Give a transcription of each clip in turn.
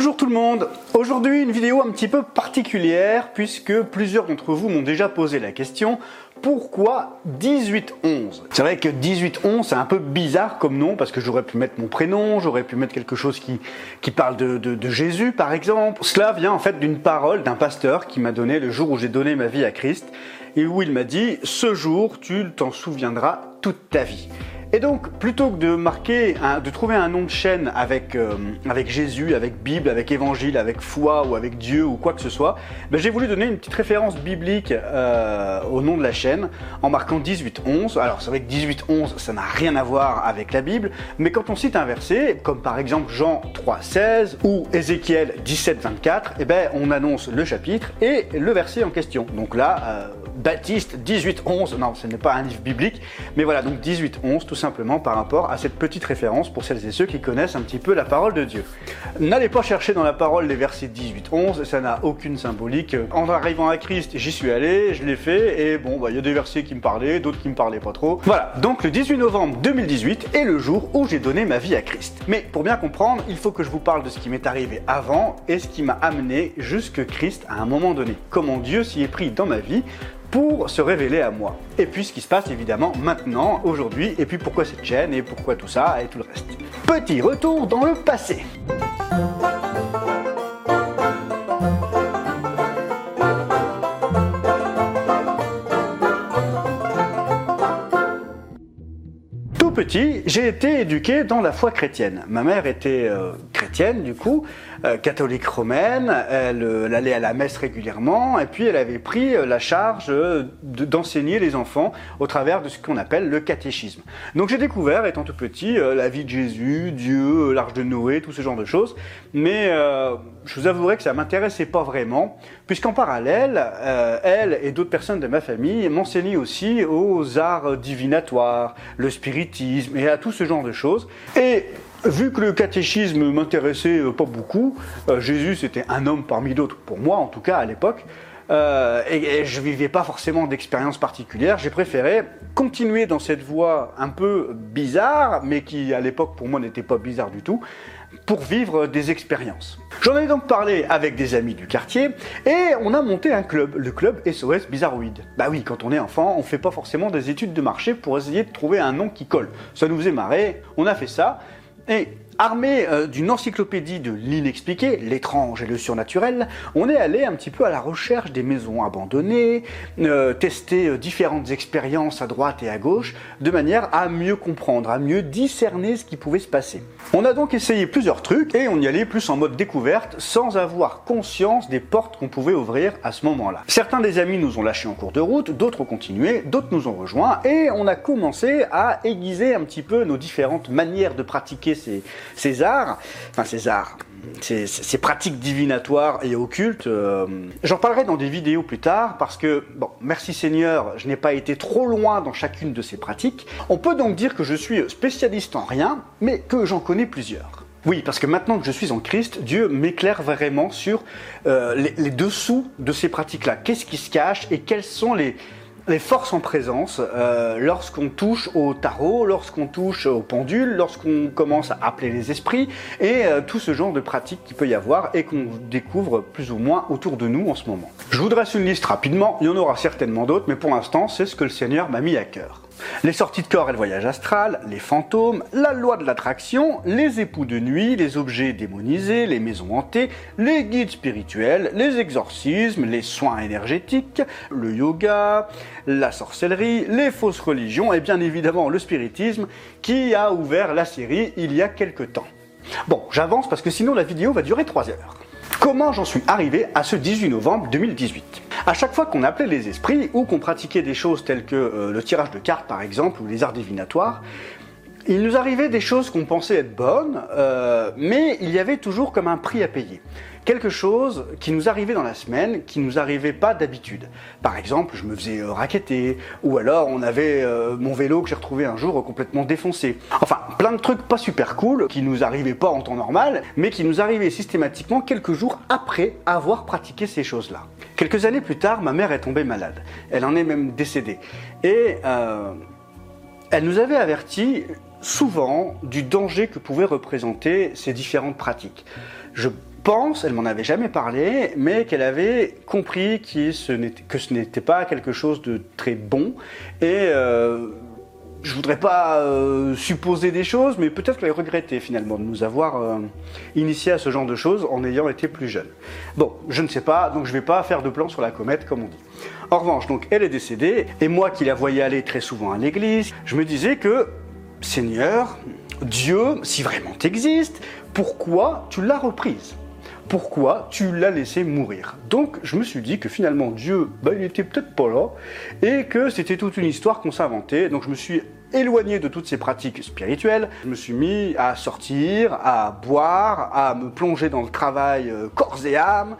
Bonjour tout le monde Aujourd'hui une vidéo un petit peu particulière puisque plusieurs d'entre vous m'ont déjà posé la question pourquoi 1811 C'est vrai que 1811 c'est un peu bizarre comme nom parce que j'aurais pu mettre mon prénom, j'aurais pu mettre quelque chose qui, parle de Jésus par exemple. Cela vient en fait d'une parole d'un pasteur qui m'a donné le jour où j'ai donné ma vie à Christ et où il m'a dit ce jour tu t'en souviendras toute ta vie. Et donc, plutôt que de marquer, de trouver un nom de chaîne avec, euh, avec Jésus, avec Bible, avec Évangile, avec foi ou avec Dieu ou quoi que ce soit, ben, j'ai voulu donner une petite référence biblique euh, au nom de la chaîne en marquant 18-11. Alors, c'est vrai que 18-11, ça n'a rien à voir avec la Bible, mais quand on cite un verset, comme par exemple Jean 3-16 ou Ézéchiel 17-24, eh ben, on annonce le chapitre et le verset en question. Donc là, euh, Baptiste 18-11, non, ce n'est pas un livre biblique, mais voilà, donc 18-11, tout simplement par rapport à cette petite référence pour celles et ceux qui connaissent un petit peu la parole de Dieu. N'allez pas chercher dans la parole les versets 18-11, ça n'a aucune symbolique. En arrivant à Christ, j'y suis allé, je l'ai fait, et bon, bah, il y a des versets qui me parlaient, d'autres qui me parlaient pas trop. Voilà, donc le 18 novembre 2018 est le jour où j'ai donné ma vie à Christ. Mais pour bien comprendre, il faut que je vous parle de ce qui m'est arrivé avant et ce qui m'a amené jusque Christ à un moment donné. Comment Dieu s'y est pris dans ma vie pour se révéler à moi. Et puis ce qui se passe évidemment maintenant, aujourd'hui, et puis pourquoi cette chaîne, et pourquoi tout ça, et tout le reste. Petit retour dans le passé. Tout petit, j'ai été éduqué dans la foi chrétienne. Ma mère était euh, chrétienne du coup, euh, catholique romaine, euh, elle, allait à la messe régulièrement et puis elle avait pris euh, la charge d'enseigner les enfants au travers de ce qu'on appelle le catéchisme. Donc j'ai découvert, étant tout petit, la vie de Jésus, Dieu, l'arche de Noé, tout ce genre de choses, mais je vous avouerai que ça m'intéressait pas vraiment, puisqu'en parallèle, elle et d'autres personnes de ma famille m'enseignaient aussi aux arts divinatoires, le spiritisme et à tout ce genre de choses. Et Vu que le catéchisme m'intéressait euh, pas beaucoup, euh, Jésus c'était un homme parmi d'autres, pour moi en tout cas à l'époque, euh, et, je vivais pas forcément d'expérience particulière, j'ai préféré continuer dans cette voie un peu bizarre, mais qui à l'époque pour moi n'était pas bizarre du tout, pour vivre des expériences. J'en ai donc parlé avec des amis du quartier et on a monté un club, le club SOS Bizarroïde. Bah oui, quand on est enfant, on fait pas forcément des études de marché pour essayer de trouver un nom qui colle. Ça nous faisait marrer, on a fait ça et armé euh, d'une encyclopédie de l'inexpliqué, l'étrange et le surnaturel, on est allé un petit peu à la recherche des maisons abandonnées, euh, tester euh, différentes expériences à droite et à gauche, de manière à mieux comprendre, à mieux discerner ce qui pouvait se passer. On a donc essayé plusieurs trucs et on y allait plus en mode découverte, sans avoir conscience des portes qu'on pouvait ouvrir à ce moment-là. Certains des amis nous ont lâchés en cours de route, d'autres ont continué, d'autres nous ont rejoints et on a commencé à aiguiser un petit peu nos différentes manières de pratiquer ces, ces arts, enfin ces arts, ces, pratiques divinatoires et occultes. Euh, j'en parlerai dans des vidéos plus tard parce que, bon, merci Seigneur, je n'ai pas été trop loin dans chacune de ces pratiques. On peut donc dire que je suis spécialiste en rien, mais que j'en connais plusieurs. Oui, parce que maintenant que je suis en Christ, Dieu m'éclaire vraiment sur euh, les dessous de ces pratiques-là. Qu'est-ce qui se cache et quels sont les, les forces en présence euh, lorsqu'on touche au tarot, lorsqu'on touche au pendule, lorsqu'on commence à appeler les esprits et euh, tout ce genre de pratiques qu'il peut y avoir et qu'on découvre plus ou moins autour de nous en ce moment. Je vous dresse une liste rapidement, il y en aura certainement d'autres, mais pour l'instant c'est ce que le Seigneur m'a mis à cœur. Les sorties de corps et le voyage astral, les fantômes, la loi de l'attraction, les époux de nuit, les objets démonisés, les maisons hantées, les guides spirituels, les exorcismes, les soins énergétiques, le yoga, la sorcellerie, les fausses religions et bien évidemment le spiritisme qui a ouvert la série il y a quelque temps. Bon, j'avance parce que sinon la vidéo va durer 3 heures. Comment j'en suis arrivé à ce 18 novembre 2018 À chaque fois qu'on appelait les esprits ou qu'on pratiquait des choses telles que euh, le tirage de cartes par exemple ou les arts divinatoires, il nous arrivait des choses qu'on pensait être bonnes, euh, mais il y avait toujours comme un prix à payer quelque chose qui nous arrivait dans la semaine, qui nous arrivait pas d'habitude. Par exemple, je me faisais euh, raqueter, ou alors on avait euh, mon vélo que j'ai retrouvé un jour complètement défoncé. Enfin, plein de trucs pas super cool qui nous arrivaient pas en temps normal, mais qui nous arrivaient systématiquement quelques jours après avoir pratiqué ces choses-là. Quelques années plus tard, ma mère est tombée malade. Elle en est même décédée. Et euh, elle nous avait averti souvent du danger que pouvaient représenter ces différentes pratiques. Pense, elle m'en avait jamais parlé, mais qu'elle avait compris que ce n'était pas quelque chose de très bon. Et euh, je voudrais pas euh, supposer des choses, mais peut-être qu'elle regrettait finalement de nous avoir euh, initié à ce genre de choses en ayant été plus jeune. Bon, je ne sais pas, donc je vais pas faire de plan sur la comète comme on dit. En revanche, donc elle est décédée, et moi qui la voyais aller très souvent à l'église, je me disais que, Seigneur, Dieu, si vraiment tu existes, pourquoi tu l'as reprise? Pourquoi tu l'as laissé mourir. Donc je me suis dit que finalement Dieu, bah, il était peut-être pas là, et que c'était toute une histoire qu'on s'inventait. Donc je me suis éloigné de toutes ces pratiques spirituelles. Je me suis mis à sortir, à boire, à me plonger dans le travail euh, corps et âme,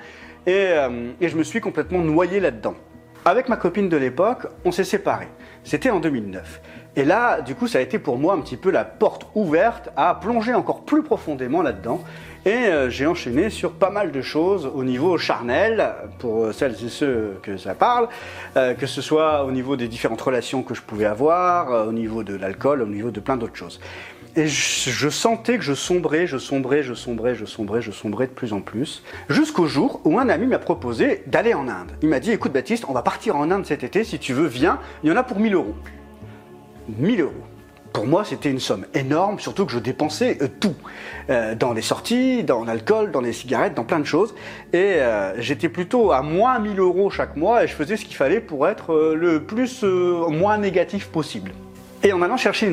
et, euh, et je me suis complètement noyé là-dedans. Avec ma copine de l'époque, on s'est séparés. C'était en 2009. Et là, du coup, ça a été pour moi un petit peu la porte ouverte à plonger encore plus profondément là-dedans. Et euh, j'ai enchaîné sur pas mal de choses au niveau charnel, pour celles et ceux que ça parle, euh, que ce soit au niveau des différentes relations que je pouvais avoir, euh, au niveau de l'alcool, au niveau de plein d'autres choses. Et je, je, sentais que je sombrais, je sombrais, je sombrais, je sombrais, je sombrais de plus en plus. Jusqu'au jour où un ami m'a proposé d'aller en Inde. Il m'a dit, écoute Baptiste, on va partir en Inde cet été, si tu veux, viens, il y en a pour 1000 euros. 1000 euros. Pour moi, c'était une somme énorme, surtout que je dépensais euh, tout. Euh, dans les sorties, dans l'alcool, dans les cigarettes, dans plein de choses. Et euh, j'étais plutôt à moins 1000 euros chaque mois et je faisais ce qu'il fallait pour être le plus moins négatif possible. Et en allant chercher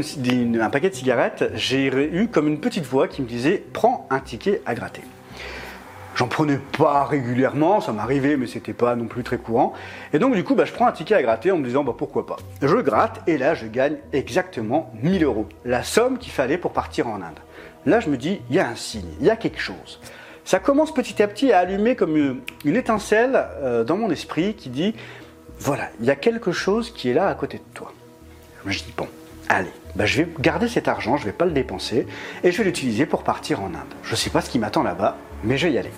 un paquet de cigarettes, j'ai eu comme une petite voix qui me disait Prends un ticket à gratter. J'en prenais pas régulièrement, ça m'arrivait, mais c'était pas non plus très courant. Et donc, du coup, bah, je prends un ticket à gratter en me disant, bah, pourquoi pas. Je gratte, et là, je gagne exactement 1000 euros. La somme qu'il fallait pour partir en Inde. Là, je me dis, il y a un signe, il y a quelque chose. Ça commence petit à petit à allumer comme une, étincelle euh, dans mon esprit qui dit, voilà, il y a quelque chose qui est là à côté de toi. Je dis, bon, allez, bah, je vais garder cet argent, je vais pas le dépenser, et je vais l'utiliser pour partir en Inde. Je sais pas ce qui m'attend là-bas, mais je vais y aller.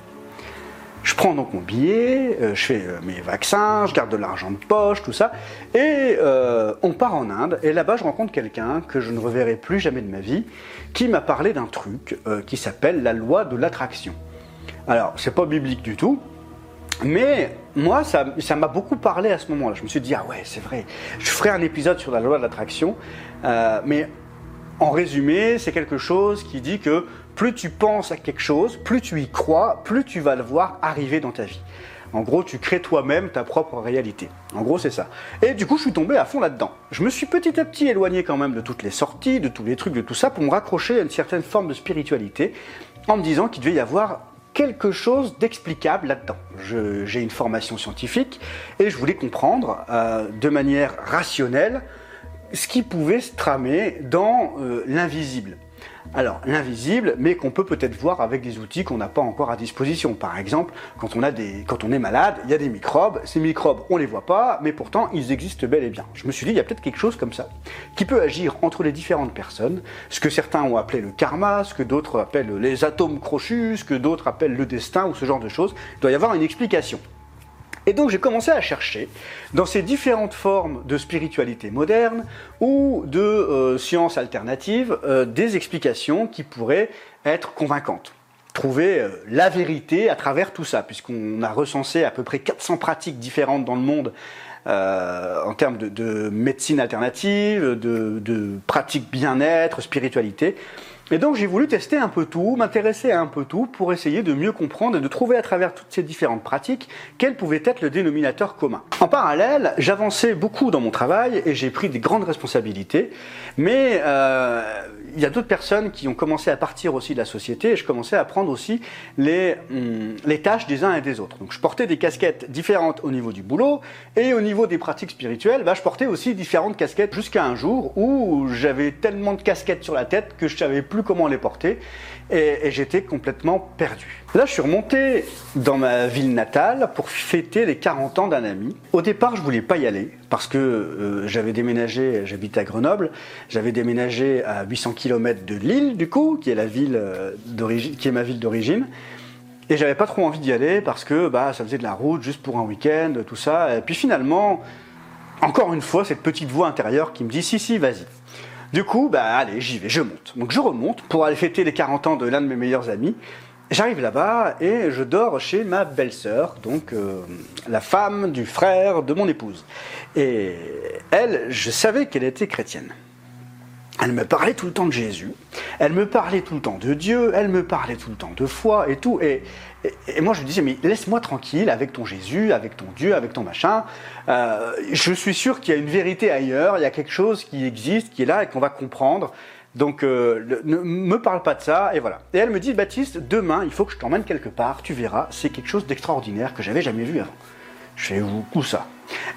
Je prends donc mon billet, euh, je fais euh, mes vaccins, je garde de l'argent de poche, tout ça, et euh, on part en Inde. Et là-bas, je rencontre quelqu'un que je ne reverrai plus jamais de ma vie, qui m'a parlé d'un truc qui s'appelle la loi de l'attraction. Alors, c'est pas biblique du tout, mais moi, ça m'a beaucoup parlé à ce moment-là. Je me suis dit, ah ouais, c'est vrai, je ferai un épisode sur la loi de l'attraction, mais en résumé, c'est quelque chose qui dit que plus tu penses à quelque chose, plus tu y crois, plus tu vas le voir arriver dans ta vie. En gros, tu crées toi-même ta propre réalité. En gros, c'est ça. Et du coup, je suis tombé à fond là-dedans. Je me suis petit à petit éloigné quand même de toutes les sorties, de tous les trucs, de tout ça, pour me raccrocher à une certaine forme de spiritualité, en me disant qu'il devait y avoir quelque chose d'explicable là-dedans. J'ai une formation scientifique et je voulais comprendre euh, de manière rationnelle ce qui pouvait se tramer dans euh, l'invisible. Alors, l'invisible, mais qu'on peut peut-être voir avec des outils qu'on n'a pas encore à disposition. Par exemple, quand on, est malade, il y a des microbes. Ces microbes, on les voit pas, mais pourtant, ils existent bel et bien. Je me suis dit, il y a peut-être quelque chose comme ça, qui peut agir entre les différentes personnes, ce que certains ont appelé le karma, ce que d'autres appellent les atomes crochus, ce que d'autres appellent le destin, ou ce genre de choses. Il doit y avoir une explication. Et donc j'ai commencé à chercher dans ces différentes formes de spiritualité moderne ou de euh, sciences alternatives euh, des explications qui pourraient être convaincantes. Trouver euh, la vérité à travers tout ça, puisqu'on a recensé à peu près 400 pratiques différentes dans le monde en termes de, de médecine alternative, de pratiques bien-être, spiritualité. Et donc j'ai voulu tester un peu tout, m'intéresser à un peu tout pour essayer de mieux comprendre et de trouver à travers toutes ces différentes pratiques quel pouvait être le dénominateur commun. En parallèle, j'avançais beaucoup dans mon travail et j'ai pris des grandes responsabilités, mais euh, il y a d'autres personnes qui ont commencé à partir aussi de la société et je commençais à prendre aussi les, hum, les tâches des uns et des autres. Donc je portais des casquettes différentes au niveau du boulot et au niveau des pratiques spirituelles, bah, je portais aussi différentes casquettes jusqu'à un jour où j'avais tellement de casquettes sur la tête que je savais plus comment les porter et, et j'étais complètement perdu. Là, je suis remonté dans ma ville natale pour fêter les 40 ans d'un ami. Au départ, je voulais pas y aller parce que euh, j'avais déménagé, j'habite à Grenoble, j'avais déménagé à 800 km de Lille, du coup, qui est la ville euh, d'origine, qui est ma ville d'origine. Et j'avais pas trop envie d'y aller parce que bah, ça faisait de la route juste pour un week-end, tout ça. Et puis finalement, encore une fois, cette petite voix intérieure qui me dit si, si, vas-y. Du coup, bah allez, j'y vais, je monte. Donc je remonte pour aller fêter les 40 ans de l'un de mes meilleurs amis. J'arrive là-bas et je dors chez ma belle-sœur, donc euh, la femme du frère de mon épouse. Et elle, je savais qu'elle était chrétienne. Elle me parlait tout le temps de Jésus, elle me parlait tout le temps de Dieu, elle me parlait tout le temps de foi et tout. Et, et, moi je lui disais, mais laisse-moi tranquille avec ton Jésus, avec ton Dieu, avec ton machin. Euh, je suis sûr qu'il y a une vérité ailleurs, il y a quelque chose qui existe, qui est là et qu'on va comprendre. Donc euh, ne me parle pas de ça, et voilà. Et elle me dit, Baptiste, demain, il faut que je t'emmène quelque part, tu verras, c'est quelque chose d'extraordinaire que j'avais jamais vu avant. Je fais où ça?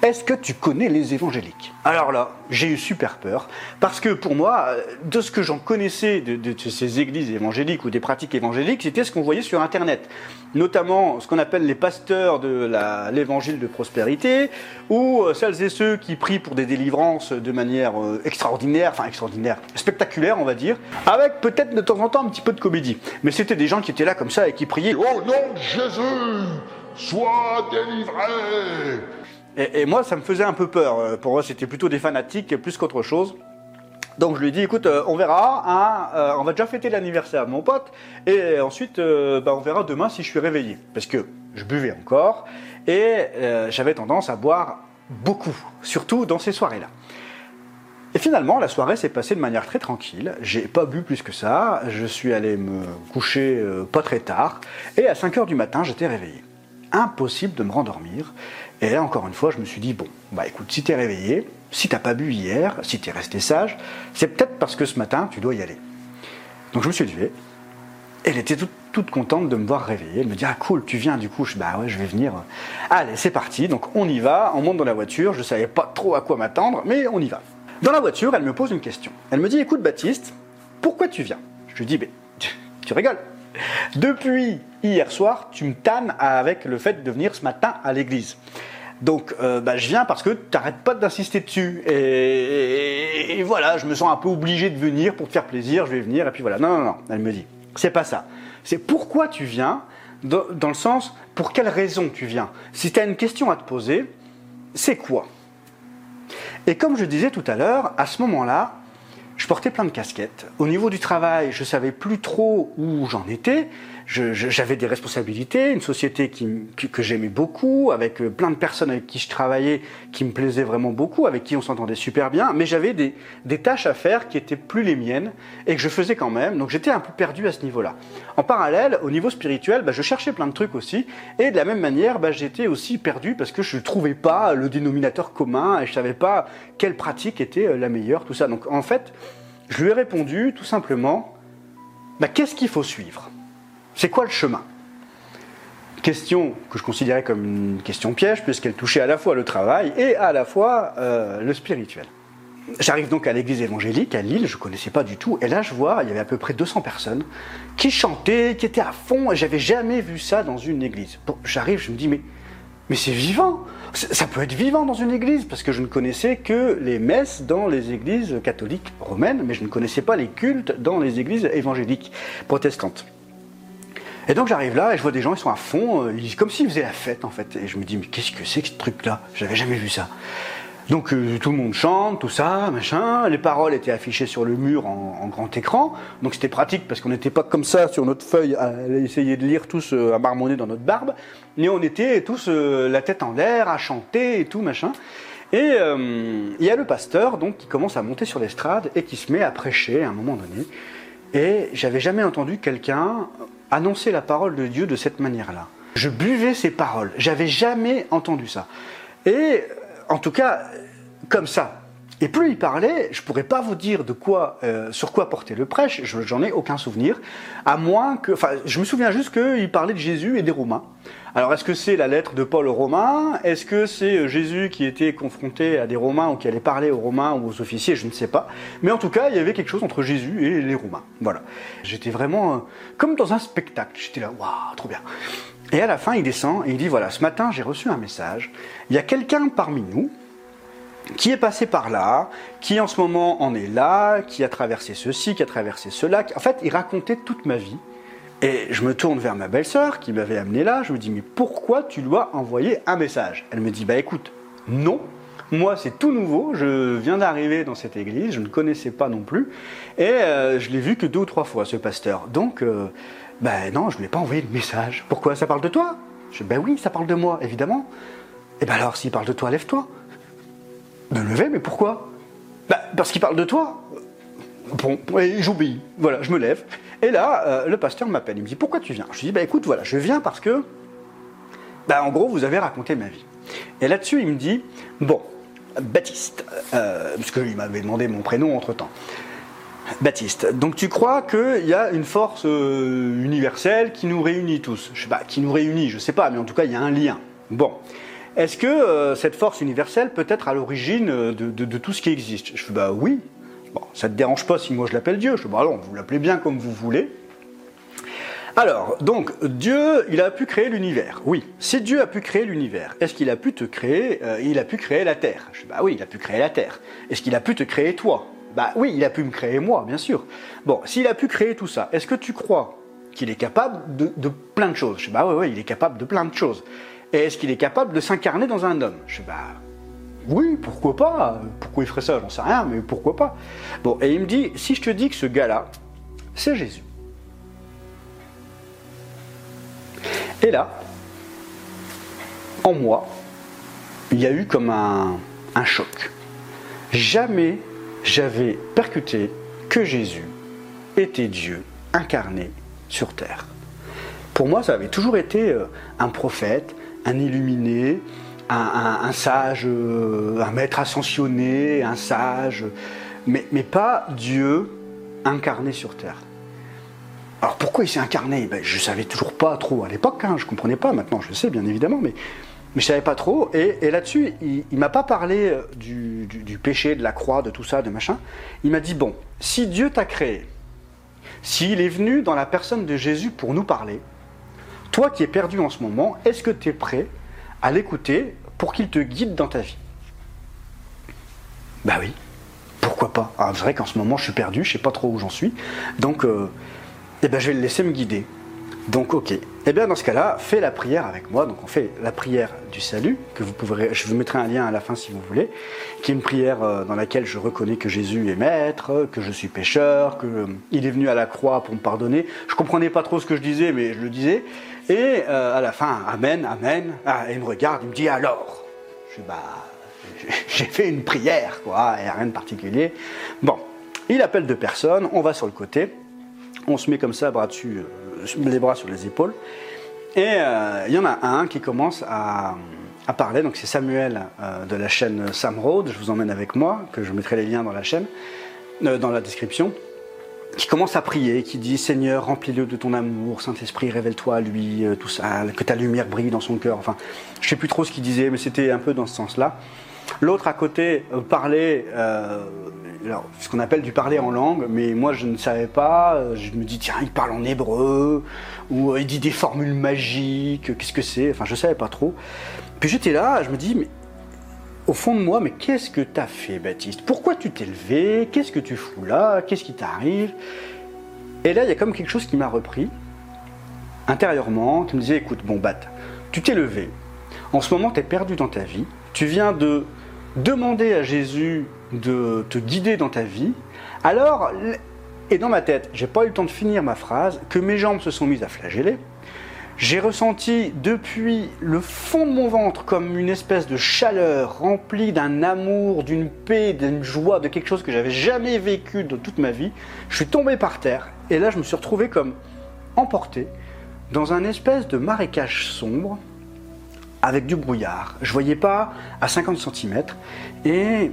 Est-ce que tu connais les évangéliques? Alors là, j'ai eu super peur, parce que pour moi, euh, de ce que j'en connaissais de, ces églises évangéliques ou des pratiques évangéliques, c'était ce qu'on voyait sur Internet. Notamment ce qu'on appelle les pasteurs de l'évangile de prospérité, ou euh, celles et ceux qui prient pour des délivrances de manière euh, extraordinaire, enfin extraordinaire, spectaculaire on va dire, avec peut-être de temps en temps un petit peu de comédie. Mais c'était des gens qui étaient là comme ça et qui priaient « Au nom de Jésus, sois délivré !» Et, moi, ça me faisait un peu peur. Euh, pour moi, c'était plutôt des fanatiques plus qu'autre chose. Donc je lui dit, écoute, euh, on verra, hein, euh, on va déjà fêter l'anniversaire de mon pote, et ensuite, bah, on verra demain si je suis réveillé. Parce que je buvais encore, et j'avais tendance à boire beaucoup, surtout dans ces soirées-là. Et finalement, la soirée s'est passée de manière très tranquille. J'ai pas bu plus que ça. Je suis allé me coucher pas très tard. Et à 5 heures du matin, j'étais réveillé. Impossible de me rendormir. Et là, encore une fois, je me suis dit, bon, bah écoute, si t'es réveillé, si t'as pas bu hier, si t'es resté sage, c'est peut-être parce que ce matin, tu dois y aller. Donc je me suis levé. Elle était toute, contente de me voir réveillé. Elle me dit, ah cool, tu viens du coup. Je bah ouais, je vais venir. Allez, c'est parti. Donc on y va, on monte dans la voiture. Je savais pas trop à quoi m'attendre, mais on y va. Dans la voiture, elle me pose une question. Elle me dit, écoute Baptiste, pourquoi tu viens? Je lui dis, mais tu rigoles. Depuis hier soir, tu me tannes avec le fait de venir ce matin à l'église. Donc, euh, bah, je viens parce que tu n'arrêtes pas d'insister dessus. Et, voilà, je me sens un peu obligé de venir pour te faire plaisir, je vais venir, et puis voilà. Non, non, non, elle me dit, c'est pas ça. C'est pourquoi tu viens, dans, dans, le sens, pour quelle raison tu viens? Si tu as une question à te poser, c'est quoi? Et comme je disais tout à l'heure, à ce moment-là, je portais plein de casquettes. Au niveau du travail, je savais plus trop où j'en étais j'avais des responsabilités, une société que j'aimais beaucoup, avec euh, plein de personnes avec qui je travaillais, qui me plaisaient vraiment beaucoup, avec qui on s'entendait super bien, mais j'avais des, tâches à faire qui étaient plus les miennes et que je faisais quand même, donc j'étais un peu perdu à ce niveau-là. En parallèle, au niveau spirituel, bah, je cherchais plein de trucs aussi, et de la même manière, bah, j'étais aussi perdu parce que je ne trouvais pas le dénominateur commun et je savais pas quelle pratique était euh, la meilleure, tout ça. Donc en fait, je lui ai répondu tout simplement, bah, qu'est-ce qu'il faut suivre? C'est quoi le chemin? Question que je considérais comme une question piège, puisqu'elle touchait à la fois le travail et à la fois euh, le spirituel. J'arrive donc à l'église évangélique à Lille, je ne connaissais pas du tout, et là je vois, il y avait à peu près 200 personnes qui chantaient, qui étaient à fond, et j'avais jamais vu ça dans une église. J'arrive, je me dis, mais, mais c'est vivant Ça peut être vivant dans une église, parce que je ne connaissais que les messes dans les églises catholiques romaines, mais je ne connaissais pas les cultes dans les églises évangéliques protestantes. Et donc j'arrive là et je vois des gens, ils sont à fond, euh, comme s'ils faisaient la fête en fait. Et je me dis, mais qu'est-ce que c'est que ce truc-là? J'avais jamais vu ça. Donc euh, tout le monde chante, tout ça, machin. Les paroles étaient affichées sur le mur en, grand écran. Donc c'était pratique parce qu'on n'était pas comme ça sur notre feuille à essayer de lire tous euh, à marmonner dans notre barbe. Mais on était tous la tête en l'air, à chanter et tout, machin. Et il y a le pasteur donc qui commence à monter sur l'estrade et qui se met à prêcher à un moment donné. Et j'avais jamais entendu quelqu'un annoncer la parole de Dieu de cette manière-là. Je buvais ses paroles. J'avais jamais entendu ça. Et en tout cas, comme ça. Et plus il parlait, je pourrais pas vous dire de quoi, euh, sur quoi porter le prêche. J'en ai aucun souvenir, à moins que, enfin, je me souviens juste qu'il parlait de Jésus et des Romains. Alors, est-ce que c'est la lettre de Paul aux Romains? Est-ce que c'est euh, Jésus qui était confronté à des Romains ou qui allait parler aux Romains ou aux officiers? Je ne sais pas. Mais en tout cas, il y avait quelque chose entre Jésus et les Romains. Voilà. J'étais vraiment euh, comme dans un spectacle. J'étais là, waouh, trop bien. Et à la fin, il descend et il dit voilà, ce matin, j'ai reçu un message. Il y a quelqu'un parmi nous qui est passé par là, qui en ce moment en est là, qui a traversé ceci, qui a traversé cela. En fait, il racontait toute ma vie. Et je me tourne vers ma belle-sœur qui m'avait amené là. Je me dis, mais pourquoi tu lui as envoyé un message? Elle me dit, bah écoute, non. Moi, c'est tout nouveau. Je viens d'arriver dans cette église. Je ne connaissais pas non plus. Et euh, je l'ai vu que deux ou trois fois, ce pasteur. Donc, Ben non, je ne lui ai pas envoyé de message. Pourquoi? Ça parle de toi? Je dis, ben oui, ça parle de moi, évidemment. Et ben alors, s'il parle de toi, lève-toi. Me lever, mais pourquoi Ben, parce qu'il parle de toi. Bon, j'obéis. Voilà, je me lève. Et là, euh, le pasteur m'appelle. Il me dit, pourquoi tu viens? Je lui dis, ben écoute, voilà, je viens parce que, ben, en gros, vous avez raconté ma vie. Et là-dessus, il me dit, bon, Baptiste, euh, parce qu'il m'avait demandé mon prénom entre-temps. Baptiste, donc tu crois qu'il y a une force euh, universelle qui nous réunit tous? Je sais pas, qui nous réunit, je sais pas, mais en tout cas, il y a un lien. Bon. Est-ce que euh, cette force universelle peut être à l'origine de, tout ce qui existe? Je fais bah oui. Bon, ça te dérange pas si moi je l'appelle Dieu Je fais bah non, vous l'appelez bien comme vous voulez. Alors, donc, Dieu, il a pu créer l'univers. Oui, si Dieu a pu créer l'univers, est-ce qu'il a pu te créer euh, Il a pu créer la Terre? Je dis, bah oui, il a pu créer la Terre. Est-ce qu'il a pu te créer toi? Bah oui, il a pu me créer moi, bien sûr. Bon, s'il a pu créer tout ça, est-ce que tu crois qu'il est capable de, plein de choses? Je dis, bah oui, oui, il est capable de plein de choses. Et est-ce qu'il est capable de s'incarner dans un homme? Je dis, bah oui, pourquoi pas? Pourquoi il ferait ça? J'en sais rien, mais pourquoi pas? Bon, et il me dit, si je te dis que ce gars-là, c'est Jésus. Et là, en moi, il y a eu comme un, choc. Jamais j'avais percuté que Jésus était Dieu incarné sur terre. Pour moi, ça avait toujours été euh, un prophète, un illuminé, un, sage, euh, un maître ascensionné, un sage, mais, mais pas Dieu incarné sur terre. Alors pourquoi il s'est incarné? Ben, Je ne savais toujours pas trop à l'époque, hein, je ne comprenais pas, maintenant je le sais bien évidemment, mais, mais je ne savais pas trop. Et, là-dessus, il ne m'a pas parlé euh, du, péché, de la croix, de tout ça, de machin. Il m'a dit, bon, si Dieu t'a créé, s'il est venu dans la personne de Jésus pour nous parler, toi qui es perdu en ce moment, est-ce que tu es prêt à l'écouter pour qu'il te guide dans ta vie? Bah oui, pourquoi pas? Ah, C'est vrai qu'en ce moment je suis perdu, je ne sais pas trop où j'en suis. Donc... Euh, eh bien, je vais le laisser me guider. Donc, ok. Eh bien, dans ce cas-là, fais la prière avec moi. Donc, on fait la prière du salut, que vous pourrez, je vous mettrai un lien à la fin si vous voulez, qui est une prière euh, dans laquelle je reconnais que Jésus est maître, que je suis pécheur, qu'il euh, est venu à la croix pour me pardonner. Je comprenais pas trop ce que je disais, mais je le disais. Et euh, à la fin, Amen, Amen. Ah, il me regarde, il me dit alors? Je bah, j'ai fait une prière, quoi, et rien de particulier. Bon, il appelle deux personnes, on va sur le côté on se met comme ça, bras dessus, euh, les bras sur les épaules. Et euh, il y en a un qui commence à, parler, donc c'est Samuel de la chaîne Sam Road, je vous emmène avec moi, que je mettrai les liens dans la chaîne, dans la description, qui commence à prier, qui dit Seigneur, remplis-le de ton amour, Saint-Esprit, révèle-toi à lui, tout ça, que ta lumière brille dans son cœur. Enfin, je sais plus trop ce qu'il disait, mais c'était un peu dans ce sens-là. L'autre à côté parlait ce qu'on appelle du parler en langue, mais moi je ne savais pas. Je me dis, tiens, il parle en hébreu, ou il dit des formules magiques, qu'est-ce que c'est? Enfin, je ne savais pas trop. Puis j'étais là, je me dis, mais au fond de moi, mais qu'est-ce que tu as fait, Baptiste? Pourquoi tu t'es levé? Qu'est-ce que tu fous là? Qu'est-ce qui t'arrive? Et là, il y a comme quelque chose qui m'a repris, intérieurement, qui me disait, écoute, bon, Bat, tu t'es levé. En ce moment, tu es perdu dans ta vie. Tu viens de demander à Jésus de te guider dans ta vie, alors, et dans ma tête, j'ai pas eu le temps de finir ma phrase, que mes jambes se sont mises à flageller. J'ai ressenti depuis le fond de mon ventre comme une espèce de chaleur remplie d'un amour, d'une paix, d'une joie, de quelque chose que j'avais jamais vécu de toute ma vie. Je suis tombé par terre et là je me suis retrouvé comme emporté dans un espèce de marécage sombre avec du brouillard. Je voyais pas à 50 cm et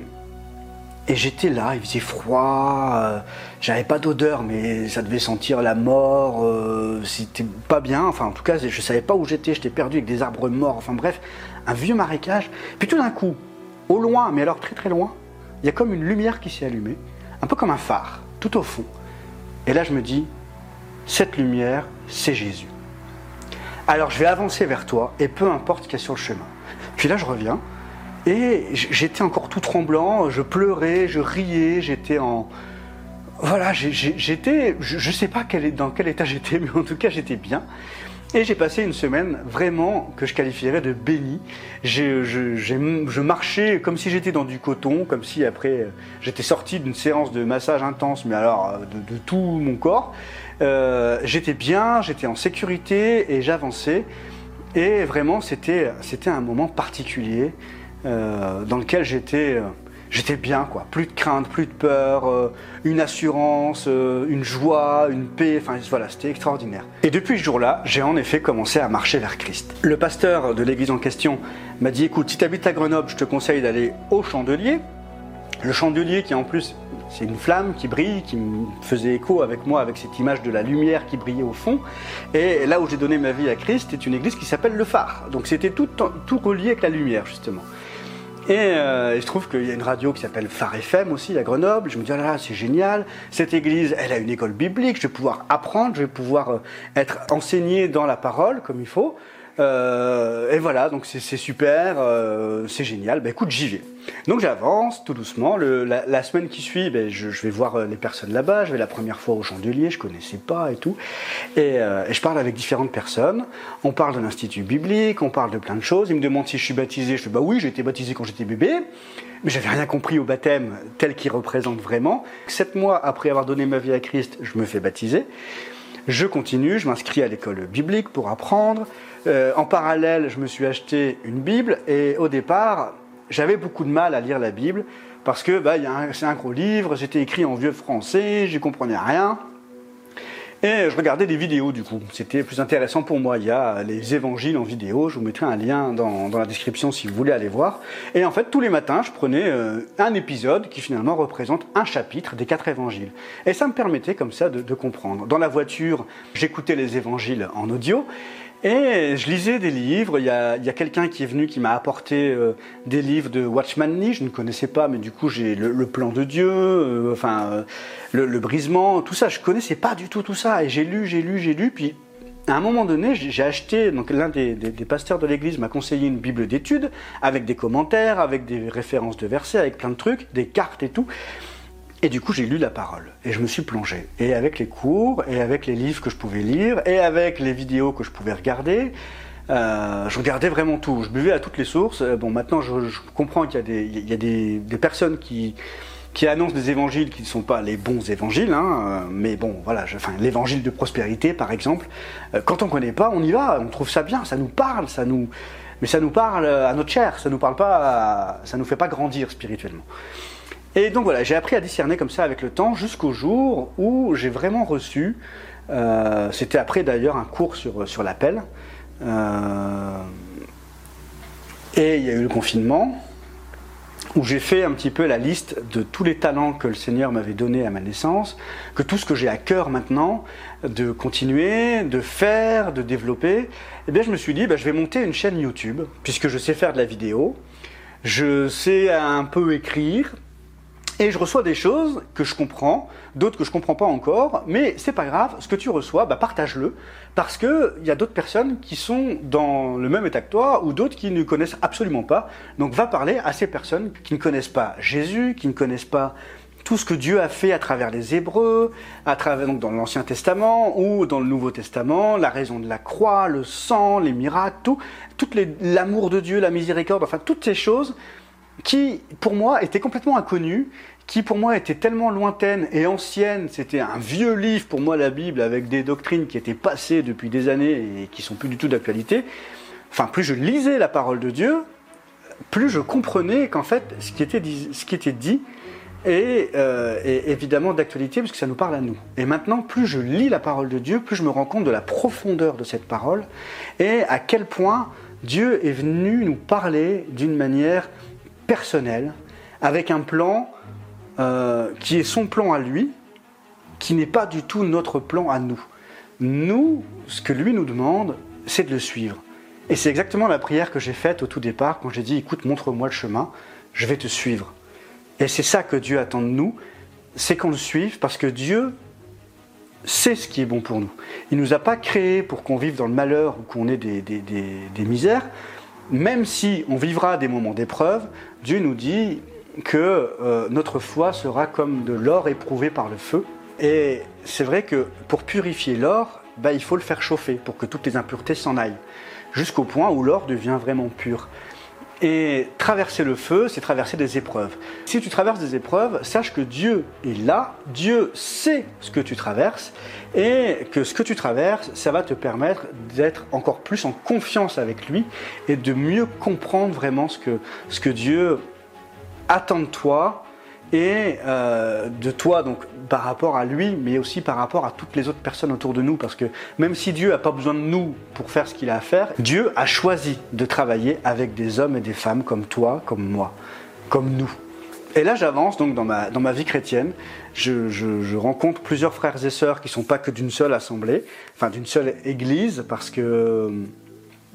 et j'étais là, il faisait froid, euh, j'avais pas d'odeur, mais ça devait sentir la mort, euh, c'était pas bien, enfin en tout cas je savais pas où j'étais, j'étais perdu avec des arbres morts, enfin bref, un vieux marécage. Puis tout d'un coup, au loin, mais alors très très loin, il y a comme une lumière qui s'est allumée, un peu comme un phare, tout au fond. Et là je me dis, cette lumière, c'est Jésus. Alors je vais avancer vers toi, et peu importe ce qu'il y a sur le chemin. Puis là je reviens, et j'étais encore tout tremblant, je pleurais, je riais, j'étais en... Voilà, j'étais... Je ne sais pas dans quel état j'étais, mais en tout cas j'étais bien. Et j'ai passé une semaine vraiment que je qualifierais de béni. Je, marchais comme si j'étais dans du coton, comme si après j'étais sorti d'une séance de massage intense, mais alors de, tout mon corps. Euh, j'étais bien, j'étais en sécurité et j'avançais. Et vraiment, c'était un moment particulier euh, dans lequel j'étais euh, j'étais bien quoi. Plus de crainte, plus de peur, euh, une assurance, une joie, une paix. Enfin voilà, c'était extraordinaire. Et depuis ce jour-là, j'ai en effet commencé à marcher vers Christ. Le pasteur de l'église en question m'a dit écoute, si tu habites à Grenoble, je te conseille d'aller au Chandelier. Le chandelier qui en plus c'est une flamme qui brille, qui me faisait écho avec moi, avec cette image de la lumière qui brillait au fond. Et là où j'ai donné ma vie à Christ, c'est une église qui s'appelle le Phare. Donc c'était tout, tout relié avec la lumière, justement. Et euh, se trouve qu'il y a une radio qui s'appelle Phare FM aussi à Grenoble. Je me dis, oh là là, c'est génial. Cette église, elle a une école biblique. Je vais pouvoir apprendre, je vais pouvoir euh, être enseigné dans la parole comme il faut. Euh, et voilà, donc c'est super, euh, c'est génial. Ben écoute, j'y vais. Donc j'avance tout doucement. Le- la, la semaine qui suit, ben, je, je vais voir euh, les personnes là-bas. Je vais la première fois au Chandelier, je connaissais pas et tout. Et, euh, et je parle avec différentes personnes. On parle de l'institut biblique, on parle de plein de choses. Ils me demandent si je suis baptisé. Je fais bah oui, j'ai été baptisé quand j'étais bébé. Mais j'avais rien compris au baptême tel qu'il représente vraiment. Sept mois après avoir donné ma vie à Christ, je me fais baptiser. Je continue, je m'inscris à l'école biblique pour apprendre. Euh, en parallèle, je me suis acheté une Bible et au départ, j'avais beaucoup de mal à lire la Bible parce que bah, c'est un gros livre, c'était écrit en vieux français, j'y comprenais rien. Et je regardais des vidéos du coup. C'était plus intéressant pour moi. Il y a les évangiles en vidéo. Je vous mettrai un lien dans, dans la description si vous voulez aller voir. Et en fait, tous les matins, je prenais euh, un épisode qui finalement représente un chapitre des quatre évangiles. Et ça me permettait comme ça de, de comprendre. Dans la voiture, j'écoutais les évangiles en audio. Et je lisais des livres. Il y a, quelqu'un qui est venu qui m'a apporté euh, des livres de Watchman Nee. Je ne connaissais pas, mais du coup j'ai le, plan de Dieu, euh, enfin euh, le, brisement, tout ça. Je connaissais pas du tout tout ça. Et j'ai lu, j'ai lu, j'ai lu. Puis à un moment donné, j'ai acheté. Donc l'un des, des- des pasteurs de l'église m'a conseillé une Bible d'études avec des commentaires, avec des références de versets, avec plein de trucs, des cartes et tout. Et du coup, j'ai lu la parole et je me suis plongé. Et avec les cours, et avec les livres que je pouvais lire, et avec les vidéos que je pouvais regarder, euh, je regardais vraiment tout. Je buvais à toutes les sources. Euh, Bon, maintenant, je, je comprends qu'il y a des, il y a des, des personnes qui, qui annoncent des évangiles qui ne sont pas les bons évangiles, hein, euh, mais bon, voilà, je- enfin, l'évangile de prospérité, par exemple. euh, quand on ne connaît pas, on y va, on trouve ça bien, ça nous parle, ça nous, mais ça nous parle à notre chair, ça nous parle pas, ça nous fait pas grandir spirituellement. Et donc voilà, j'ai appris à discerner comme ça avec le temps jusqu'au jour où j'ai vraiment reçu, euh, c'était après d'ailleurs un cours sur, sur l'appel, euh, et il y a eu le confinement, où j'ai fait un petit peu la liste de tous les talents que le Seigneur m'avait donnés à ma naissance, que tout ce que j'ai à cœur maintenant de continuer, de faire, de développer, eh bien je me suis dit, bah, je vais monter une chaîne YouTube, puisque je sais faire de la vidéo, je sais un peu écrire, et je reçois des choses que je comprends, d'autres que je comprends pas encore, mais c'est pas grave, ce que tu reçois, bah, partage-le, parce que il y a d'autres personnes qui sont dans le même état que toi, ou d'autres qui ne connaissent absolument pas. Donc va parler à ces personnes qui ne connaissent pas Jésus, qui ne connaissent pas tout ce que Dieu a fait à travers les Hébreux, à travers donc dans l'Ancien Testament ou dans le Nouveau Testament, la raison de la croix, le sang, les miracles, tout, l'amour de Dieu, la miséricorde, enfin toutes ces choses qui, pour moi, étaient complètement inconnues, qui, pour moi, étaient tellement lointaines et anciennes. C'était un vieux livre, pour moi, la Bible, avec des doctrines qui étaient passées depuis des années et qui sont plus du tout d'actualité. Enfin, plus je lisais la parole de Dieu, plus je comprenais qu'en fait, ce qui était dit, ce qui était dit est, euh, est évidemment d'actualité, puisque ça nous parle à nous. Et maintenant, plus je lis la parole de Dieu, plus je me rends compte de la profondeur de cette parole et à quel point Dieu est venu nous parler d'une manière personnelle, avec un plan euh, qui est son plan à lui, qui n'est pas du tout notre plan à nous. Nous, ce que lui nous demande, c'est de le suivre. Et c'est exactement la prière que j'ai faite au tout départ quand j'ai dit écoute, montre-moi le chemin, je vais te suivre. Et c'est ça que Dieu attend de nous, c'est qu'on le suive parce que Dieu sait ce qui est bon pour nous. Il ne nous a pas créés pour qu'on vive dans le malheur ou qu'on ait des, des- misères. Même si on vivra des moments d'épreuve, Dieu nous dit que euh, notre foi sera comme de l'or éprouvé par le feu. Et c'est vrai que pour purifier l'or, bah, il faut le faire chauffer pour que toutes les impuretés s'en aillent, jusqu'au point où l'or devient vraiment pur. Et traverser le feu, c'est traverser des épreuves. Si tu traverses des épreuves, sache que Dieu est là, Dieu sait ce que tu traverses, et que ce que tu traverses, ça va te permettre d'être encore plus en confiance avec lui et de mieux comprendre vraiment ce que, ce que Dieu attend de toi, et euh, de toi donc par rapport à lui, mais aussi par rapport à toutes les autres personnes autour de nous, parce que même si Dieu n'a pas besoin de nous pour faire ce qu'il a à faire, Dieu a choisi de travailler avec des hommes et des femmes comme toi, comme moi, comme nous. Et là, j'avance donc dans ma, dans ma vie chrétienne. Je, je, je rencontre plusieurs frères et sœurs qui sont pas que d'une seule assemblée, enfin d'une seule église, parce que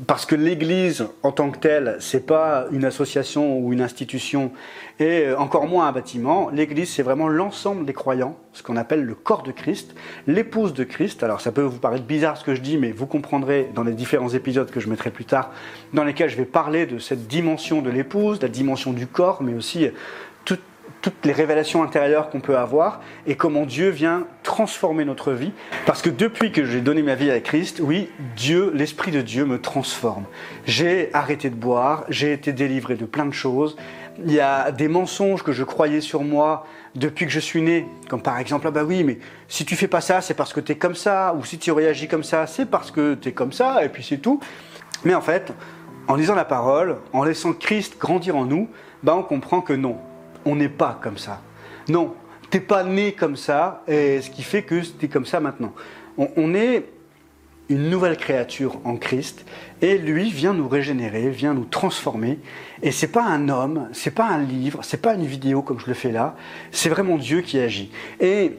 parce que l'Église en tant que telle, c'est pas une association ou une institution, et encore moins un bâtiment. L'Église, c'est vraiment l'ensemble des croyants, ce qu'on appelle le corps de Christ, l'épouse de Christ. Alors ça peut vous paraître bizarre ce que je dis, mais vous comprendrez dans les différents épisodes que je mettrai plus tard, dans lesquels je vais parler de cette dimension de l'épouse, la dimension du corps, mais aussi toutes les révélations intérieures qu'on peut avoir et comment Dieu vient transformer notre vie. Parce que depuis que j'ai donné ma vie à Christ, oui, Dieu, l'Esprit de Dieu me transforme. J'ai arrêté de boire, j'ai été délivré de plein de choses. Il y a des mensonges que je croyais sur moi depuis que je suis né, comme par exemple, ah bah oui, mais si tu fais pas ça, c'est parce que tu es comme ça, ou si tu réagis comme ça, c'est parce que tu es comme ça, et puis c'est tout. Mais en fait, en lisant la parole, en laissant Christ grandir en nous, bah on comprend que non, on n'est pas comme ça. Non, t'es pas né comme ça, et ce qui fait que es comme ça maintenant. On, est une nouvelle créature en Christ, et lui vient nous régénérer, vient nous transformer. Et c'est pas un homme, c'est pas un livre, c'est pas une vidéo comme je le fais là, c'est vraiment Dieu qui agit. Et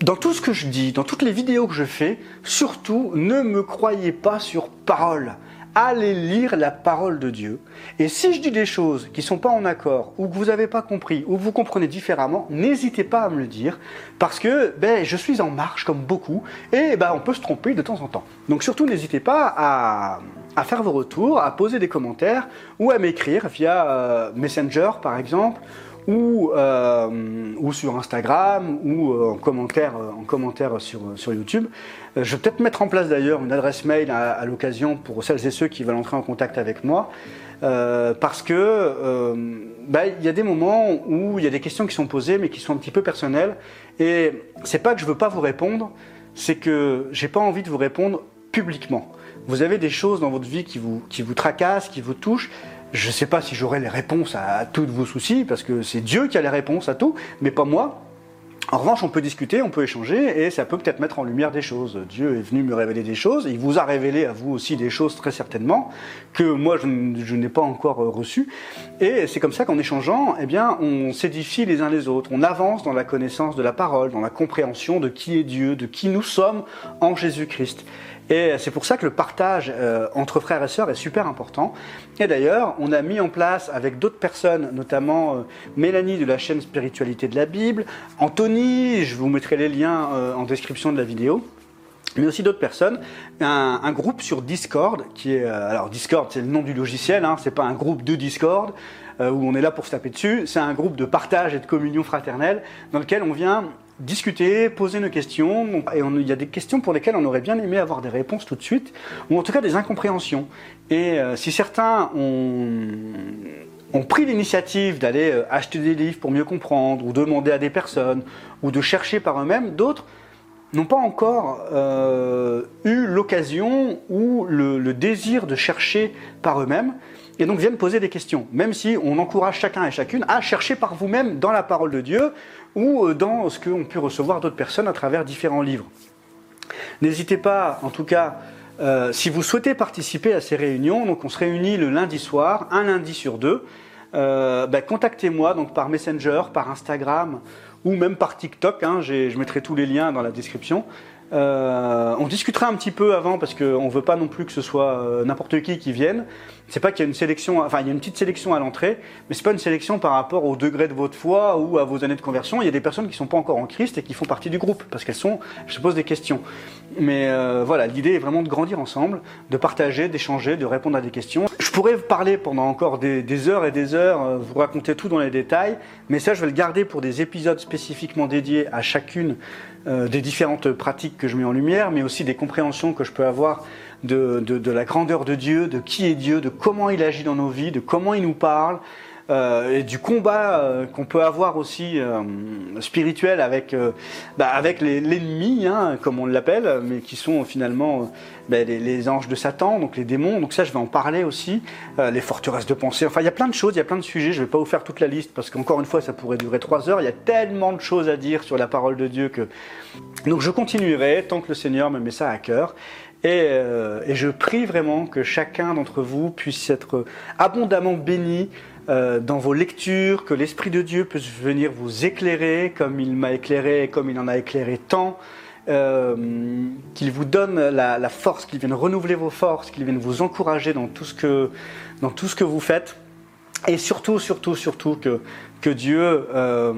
dans tout ce que je dis, dans toutes les vidéos que je fais, surtout ne me croyez pas sur parole allez lire la parole de Dieu. Et si je dis des choses qui ne sont pas en accord, ou que vous n'avez pas compris, ou que vous comprenez différemment, n'hésitez pas à me le dire, parce que ben, je suis en marche comme beaucoup, et ben, on peut se tromper de temps en temps. Donc surtout, n'hésitez pas à, faire vos retours, à poser des commentaires, ou à m'écrire via euh, Messenger par exemple, ou, euh, ou sur Instagram, ou euh, en commentaire, en commentaire sur, sur YouTube. Euh, je vais peut-être mettre en place d'ailleurs une adresse mail à, l'occasion pour celles et ceux qui veulent entrer en contact avec moi. Euh, parce que euh, bah, il y a des moments où il y a des questions qui sont posées mais qui sont un petit peu personnelles et c'est pas que je veux pas vous répondre, c'est que j'ai pas envie de vous répondre publiquement. Vous avez des choses dans votre vie qui vous qui vous tracassent, qui vous touchent. Je ne sais pas si j'aurai les réponses à, tous vos soucis parce que c'est Dieu qui a les réponses à tout, mais pas moi. En revanche, on peut discuter, on peut échanger, et ça peut peut-être mettre en lumière des choses. Dieu est venu me révéler des choses, il vous a révélé à vous aussi des choses très certainement que moi je, n'ai pas encore euh, reçues. Et c'est comme ça qu'en échangeant, eh bien, on s'édifie les uns les autres, on avance dans la connaissance de la parole, dans la compréhension de qui est Dieu, de qui nous sommes en Jésus-Christ. Et c'est pour ça que le partage euh, entre frères et sœurs est super important. Et d'ailleurs, on a mis en place avec d'autres personnes, notamment euh, Mélanie de la chaîne Spiritualité de la Bible, Anthony, je vous mettrai les liens euh, en description de la vidéo, mais aussi d'autres personnes, un, groupe sur Discord qui est alors Discord c'est le nom du logiciel, hein, c'est pas un groupe de Discord où on est là pour se taper dessus, c'est un groupe de partage et de communion fraternelle dans lequel on vient discuter, poser nos questions. Et il y a des questions pour lesquelles on aurait bien aimé avoir des réponses tout de suite, ou en tout cas des incompréhensions. Et euh, si certains ont, pris l'initiative d'aller euh, acheter des livres pour mieux comprendre, ou demander à des personnes, ou de chercher par eux-mêmes, d'autres n'ont pas encore euh, eu l'occasion ou le, désir de chercher par eux-mêmes et donc viennent poser des questions, même si on encourage chacun et chacune à chercher par vous-même dans la parole de Dieu ou euh, dans ce qu'ont pu recevoir d'autres personnes à travers différents livres. N'hésitez pas, en tout cas, euh, si vous souhaitez participer à ces réunions, donc on se réunit le lundi soir, un lundi sur deux, euh, ben, contactez-moi donc par Messenger, par Instagram ou même par TikTok. Hein, je mettrai tous les liens dans la description. On discutera un petit peu avant parce qu'on ne veut pas non plus que ce soit n'importe qui qui vienne. C'est pas qu'il y a une sélection, enfin il y a une petite sélection à l'entrée, mais c'est pas une sélection par rapport au degré de votre foi ou à vos années de conversion. Il y a des personnes qui sont pas encore en Christ et qui font partie du groupe parce qu'elles sont, je se pose des questions. Mais euh, voilà, l'idée est vraiment de grandir ensemble, de partager, d'échanger, de répondre à des questions. Je pourrais vous parler pendant encore des, heures et des heures, euh, vous raconter tout dans les détails, mais ça, je vais le garder pour des épisodes spécifiquement dédiés à chacune euh, des différentes pratiques que je mets en lumière, mais aussi des compréhensions que je peux avoir de, de la grandeur de Dieu, de qui est Dieu, de comment il agit dans nos vies, de comment il nous parle, euh, et du combat euh, qu'on peut avoir aussi euh, spirituel avec, bah, avec l'ennemi, hein, comme on l'appelle, mais qui sont finalement bah, les, les, anges de Satan, donc les démons. Donc ça, je vais en parler aussi. les forteresses de pensée. Enfin, il y a plein de choses, il y a plein de sujets. Je ne vais pas vous faire toute la liste parce qu'encore une fois, ça pourrait durer trois heures. Il y a tellement de choses à dire sur la parole de Dieu que. Donc je continuerai tant que le Seigneur me met ça à cœur. Et, et, je prie vraiment que chacun d'entre vous puisse être abondamment béni euh, dans vos lectures, que l'Esprit de Dieu puisse venir vous éclairer comme il m'a éclairé et comme il en a éclairé tant. Euh, qu'il vous donne la, force, qu'il vienne renouveler vos forces, qu'il vienne vous encourager dans tout ce que, dans tout ce que vous faites. Et surtout, surtout, surtout que, que Dieu euh,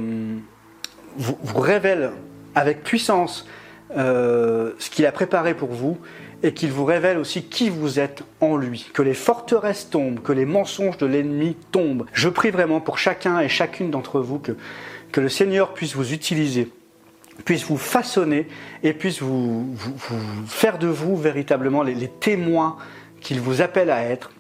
vous, révèle avec puissance ce qu'il a préparé pour vous et qu'il vous révèle aussi qui vous êtes en lui, que les forteresses tombent, que les mensonges de l'ennemi tombent. Je prie vraiment pour chacun et chacune d'entre vous que, le Seigneur puisse vous utiliser, puisse vous façonner et puisse vous, faire de vous véritablement les témoins qu'il vous appelle à être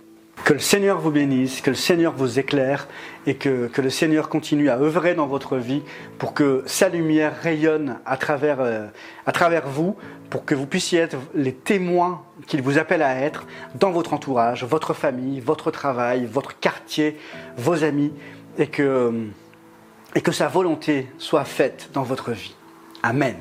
que le Seigneur vous bénisse, que le Seigneur vous éclaire et que, que, le Seigneur continue à œuvrer dans votre vie pour que sa lumière rayonne à travers, euh, à travers vous, pour que vous puissiez être les témoins qu'il vous appelle à être dans votre entourage, votre famille, votre travail, votre quartier, vos amis, et que, et que sa volonté soit faite dans votre vie. Amen.